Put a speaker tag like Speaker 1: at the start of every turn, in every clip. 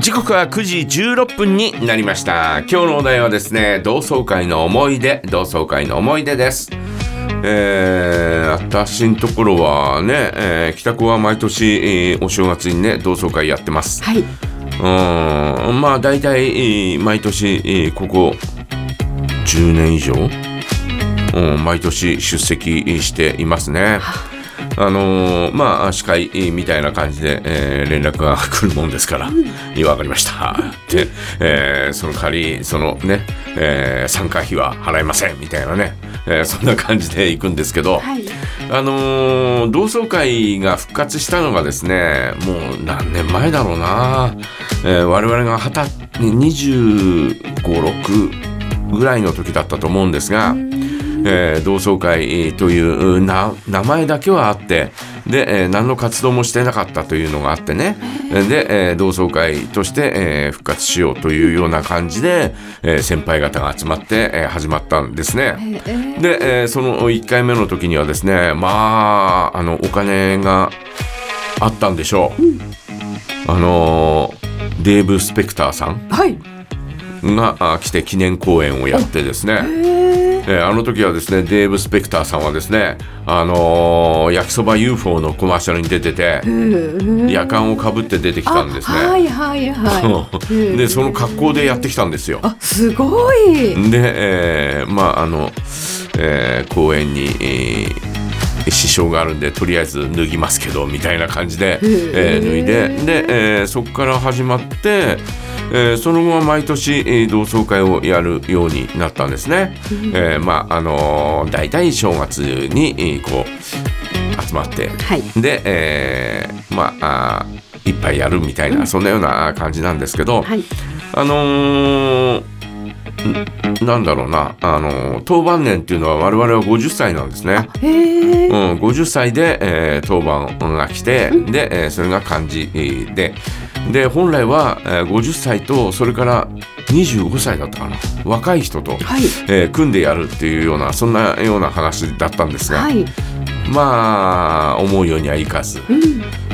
Speaker 1: 時刻は9時16分になりました。今日のお題はですね同窓会の思い出同窓会の思い出です。えー、私のところはね、えー、北高は毎年、えー、お正月にね同窓会やってます。
Speaker 2: はい。
Speaker 1: うん。まあ大体、えー毎年、えーここ10年以上、うん、毎年出席していますね。あのーまあ司会みたいな感じで、えー連絡が来るもんですから「いいわかりました」で、えーその代わりそのね、えー参加費は払いませんみたいなね、えーそんな感じで行くんですけど、
Speaker 2: はい。
Speaker 1: あのー同窓会が復活したのがですねもう何年前だろうな、えー我々が二十2 5 6ぐらいの時だったと思うんですが、えー同窓会というな名前だけはあってで、えー何の活動もしてなかったというのがあってね。で、えー同窓会として、えー復活しようというような感じで、えー先輩方が集まって、えー始まったんですね。
Speaker 2: えー。
Speaker 1: で、えーその1回目の時にはですねまああのお金があったんでしょう、あのーデーブ・スペクターさん。
Speaker 2: はい
Speaker 1: があ来て記念公演をやってですね、えーあの時はですねデーブ・スペクターさんはですね、あのー焼きそば UFO のコマーシャルに出てて夜間をかぶって出てきたんですね。
Speaker 2: はいはいはい。
Speaker 1: でその格好でやってきたんですよ。
Speaker 2: あすごい。
Speaker 1: で、えーまああの、えー公園に、えー支障があるんでとりあえず脱ぎますけどみたいな感じで、えー脱いでで、えーそこから始まって、えーその後は毎年、えー同窓会をやるようになったんですね。えーまああのー大体正月に、えーこう集まって、
Speaker 2: はい。
Speaker 1: で、えーまああーいっぱいやるみたいな、そんなような感じなんですけど、
Speaker 2: はい。
Speaker 1: あのーんなんだろうな、あのー当番年っていうのは我々は50歳なんですね。うん、50歳で、えー当番が来て、で、えーそれが漢字えーで、で、本来は、えー50歳と、それから25歳だったかな。若い人と、
Speaker 2: はい。
Speaker 1: えー組んでやるっていうような、そんなような話だったんですが、
Speaker 2: はい。
Speaker 1: まあ、思うようにはいかず、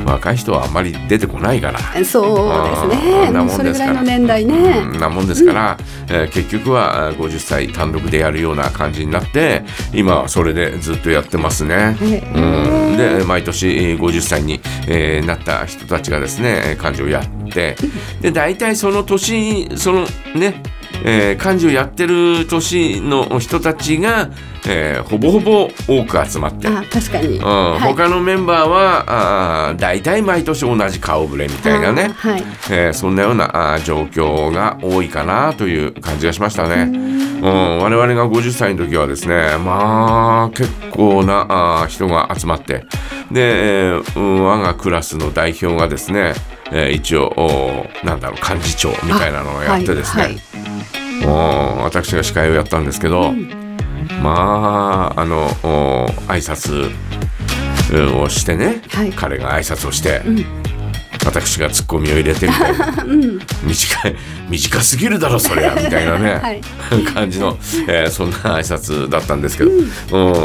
Speaker 1: 若い人はあまり出てこないから。
Speaker 2: そうです
Speaker 1: あ
Speaker 2: ね
Speaker 1: ーなもん
Speaker 2: それ
Speaker 1: ですから。
Speaker 2: ぐらいの年代ね。
Speaker 1: うんなもんですから、えー結局はあー50歳単独でやるような感じになって今はそれでずっとやってますね。
Speaker 2: へ
Speaker 1: うん、で毎年えー50歳に、えーなった人たちがですねえー漢字をやってで大体その年そのねえー漢字をやってる年の人たちが、えーほぼほぼ多く集まって。
Speaker 2: あ確かに。
Speaker 1: うん。
Speaker 2: はい。
Speaker 1: 他のメンバーはあー大体毎年同じ顔ぶれみたいなね、
Speaker 2: あはい。
Speaker 1: えーそんなようなあー状況が多いかなという感じがしましたね。うん、我々が50歳の時はですねまあ結構なあー人が集まって。で、えーうん我がクラスの代表がですね、えー一応なんだろう幹事長みたいなのをやってですね、
Speaker 2: はいはい。
Speaker 1: 私が司会をやったんですけど、まああのお挨拶うんをしてね、
Speaker 2: はい。
Speaker 1: 彼が挨拶をして、私がツッコミを入れてみたいな、短い短すぎるだろそれはみたいなね、
Speaker 2: はい。
Speaker 1: 感じの、えーそんな挨拶だったんですけど、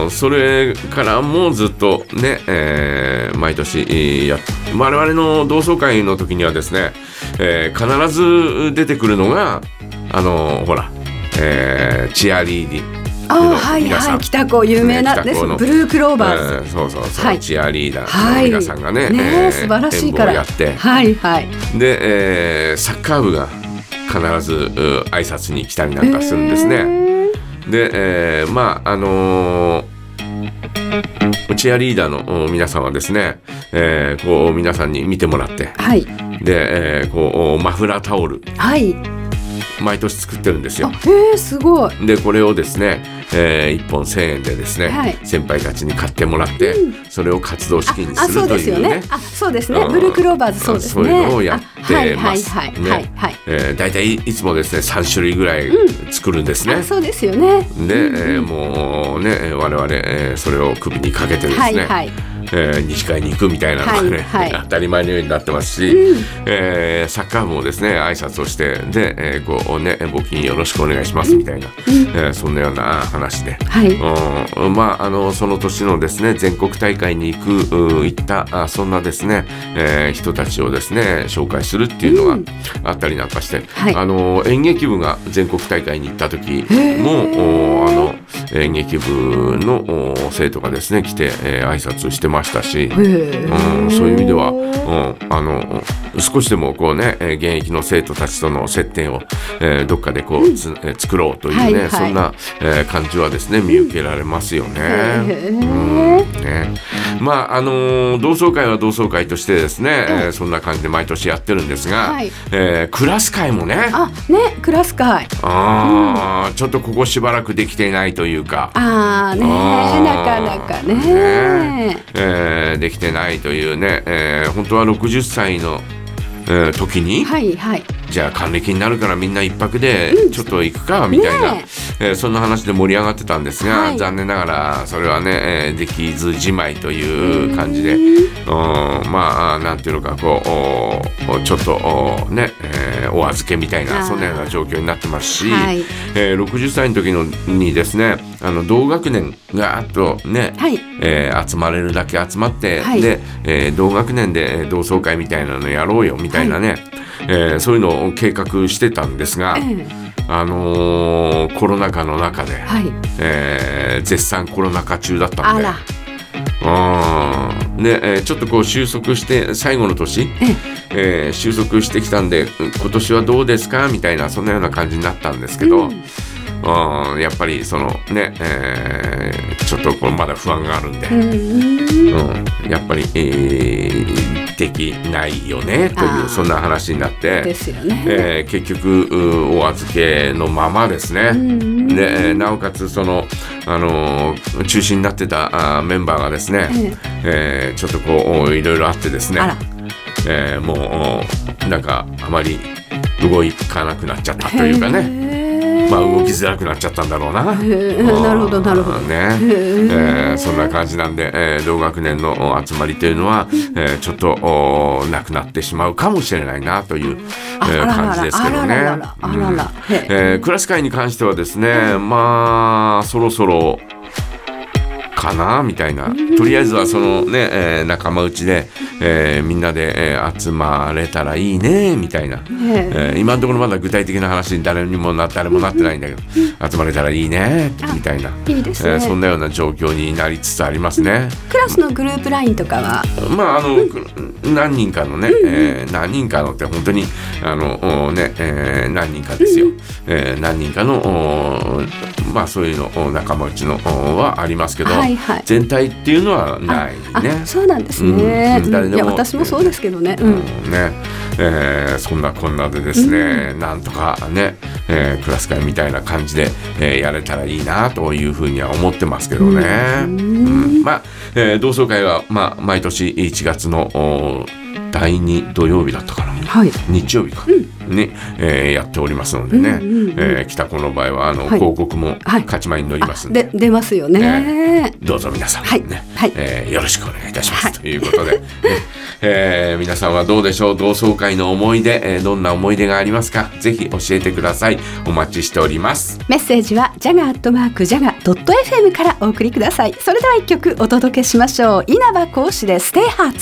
Speaker 1: うん。それからもずっとね、えー毎年えーや我々の同窓会の時にはですね、えー必ず出てくるのがあのほら、えーチアリーディ
Speaker 2: あはいはい北高有名なです。
Speaker 1: ね
Speaker 2: ブルークローバーズ。
Speaker 1: えーそうそうそう、
Speaker 2: はい。
Speaker 1: チアリーダーの
Speaker 2: はい。
Speaker 1: 皆さんがね,、
Speaker 2: ね
Speaker 1: えー
Speaker 2: 素晴らしいから。
Speaker 1: やって。
Speaker 2: はいはい。
Speaker 1: で、えーサッカー部が必ずう挨拶に来たりなんかするんですね。で、えーまああのーチアリーダーのお皆さんはですね、えーこう皆さんに見てもらって。
Speaker 2: はい。
Speaker 1: で、えーこうマフラータオル。
Speaker 2: はい
Speaker 1: 毎年作ってるんですよ。
Speaker 2: へえすごい。
Speaker 1: でこれをですね、え1本1,000円でですね、
Speaker 2: はい。
Speaker 1: 先輩たちに買ってもらって、それを活動資金にするというね。
Speaker 2: ですよね。あそうですね。
Speaker 1: うん。
Speaker 2: ブルークローバーズそうですね。
Speaker 1: そういうのをやって
Speaker 2: あはい
Speaker 1: ます。
Speaker 2: はいはい。
Speaker 1: ね。
Speaker 2: はいはい。
Speaker 1: えー大体いつもですね3種類ぐらい作るんですね。
Speaker 2: あそうですよね。
Speaker 1: で、えーもうねえー我々、えーそれを首にかけてですね、
Speaker 2: はいはい
Speaker 1: えー二次会に行くみたいなのがね、
Speaker 2: はいはい。
Speaker 1: 当たり前のようになってますし、えーサッカー部もですね挨拶をしてで、えーこうね募金よろしくお願いしますみたいな、えーそんなような話で。
Speaker 2: はい。
Speaker 1: うん、まああのその年のですね全国大会に行くう行ったあそんなですね、えー人たちをですね紹介するっていうのがあったりなんかして、
Speaker 2: はい。
Speaker 1: あの演劇部が全国大会に行った時もおあの演劇部のお生徒がですね来て、えー挨拶してましたし。うん、そういう意味では、うん、あの少しでもこうね、えー現役の生徒たちとの接点を、えーどっかでこう、つえー作ろうというね、
Speaker 2: はいはい。
Speaker 1: そんな、えー感じはですね見受けられますよね。うんね。まああのー同窓会は同窓会としてですね、えーそんな感じで毎年やってるんですが、
Speaker 2: はい。
Speaker 1: えークラス会もね。
Speaker 2: あ、ね、クラス会。
Speaker 1: あー、ちょっとここしばらくできていないというか。
Speaker 2: ああね、なかなかね。
Speaker 1: ねえーえーできてないというね、えー本当は60歳の、えー時に、
Speaker 2: はいはい。
Speaker 1: じゃあ還暦になるからみんな一泊でちょっと行くかみたいな、
Speaker 2: ね
Speaker 1: え。ーそんな話で盛り上がってたんですが、
Speaker 2: はい。
Speaker 1: 残念ながらそれはね、えーできずじまいという感じで、うん、まあなんていうのかこうおちょっとおね、えーお預けみたいなそんなような状況になってますし、
Speaker 2: はい。
Speaker 1: えー60歳の時のにですねあの同学年があとね、
Speaker 2: はい。
Speaker 1: えー集まれるだけ集まって、
Speaker 2: はい。
Speaker 1: で、えー同学年でえー同窓会みたいなのやろうよみたいなね、えーそういうのを計画してたんですが、
Speaker 2: ええ
Speaker 1: あのーコロナ禍の中で、
Speaker 2: はい。
Speaker 1: えー絶賛コロナ禍中だったんで。うんで、えーちょっとこう収束して最後の年、えー収束してきたんでうん今年はどうですか？みたいなそんなような感じになったんですけど、
Speaker 2: うん
Speaker 1: うんやっぱりそのね、えーちょっとこうまだ不安があるんで。
Speaker 2: うん。
Speaker 1: うん、やっぱり、えーできないよねというそんな話になって、
Speaker 2: ですよね。
Speaker 1: えー結局うお預けのままですね。
Speaker 2: ん
Speaker 1: でえーなおかつその、あのー中心になってたあーメンバーがですね、えーちょっとこういろいろあってですねえーもうなんかあまり動かなくなっちゃったというかね。きづらくなっちゃったんだろうな。
Speaker 2: ーなるほどなるほど。
Speaker 1: ね、えーそんな感じなんで、えー同学年のお集まりというのは、えーちょっとおなくなってしまうかもしれないなという、えー感じですけどね。クラス会に関してはですね、まあそろそろかなみたいな。とりあえずはそのね、えー仲間内で、えーみんなで、えー集まれたらいいねみたいな、
Speaker 2: ね
Speaker 1: え。ー今のところまだ具体的な話に誰にもな誰もなってないんだけど集まれたらいいねみたいな、
Speaker 2: いいですね。
Speaker 1: えーそんなような状況になりつつありますね。
Speaker 2: クラスのグループラインとかは？
Speaker 1: まああのく何人かのね、えー何人かのって本当にあのおね、えー何人かですよ、えー何人かのおまあそういうのお仲間内のおはありますけど、
Speaker 2: はいはい
Speaker 1: 全体っていうのはない
Speaker 2: あ
Speaker 1: ね。
Speaker 2: そうなんですね、
Speaker 1: うん。
Speaker 2: いや私もそうですけどね、う
Speaker 1: うん。んね。えーそんなこんなでですね、なんとかね、えークラス会みたいな感じで、えーやれたらいいなというふうには思ってますけどね。うん。まあ、えー同窓会は、まあ、毎年1月のお第2土曜日だったかな。
Speaker 2: はい。
Speaker 1: 日曜日か、に、えーやっておりますのでね、
Speaker 2: うんうんうん
Speaker 1: えー北子の場合はあの、
Speaker 2: はい。
Speaker 1: 広告も
Speaker 2: はい。
Speaker 1: 勝ち前に載りますんで,、
Speaker 2: で出ますよね、
Speaker 1: どうぞ皆さん、ね。
Speaker 2: はい。はい。
Speaker 1: えーよろしくお願いいたします、
Speaker 2: はい。
Speaker 1: ということで、ね。えー皆さんはどうでしょう？同窓会の思い出、えーどんな思い出がありますか？ぜひ教えてください。お待ちしております。
Speaker 2: メッセージはジャガアットマークジャガドット FM からお送りください。それでは一曲お届けしましょう。稲葉講師でステイハーツ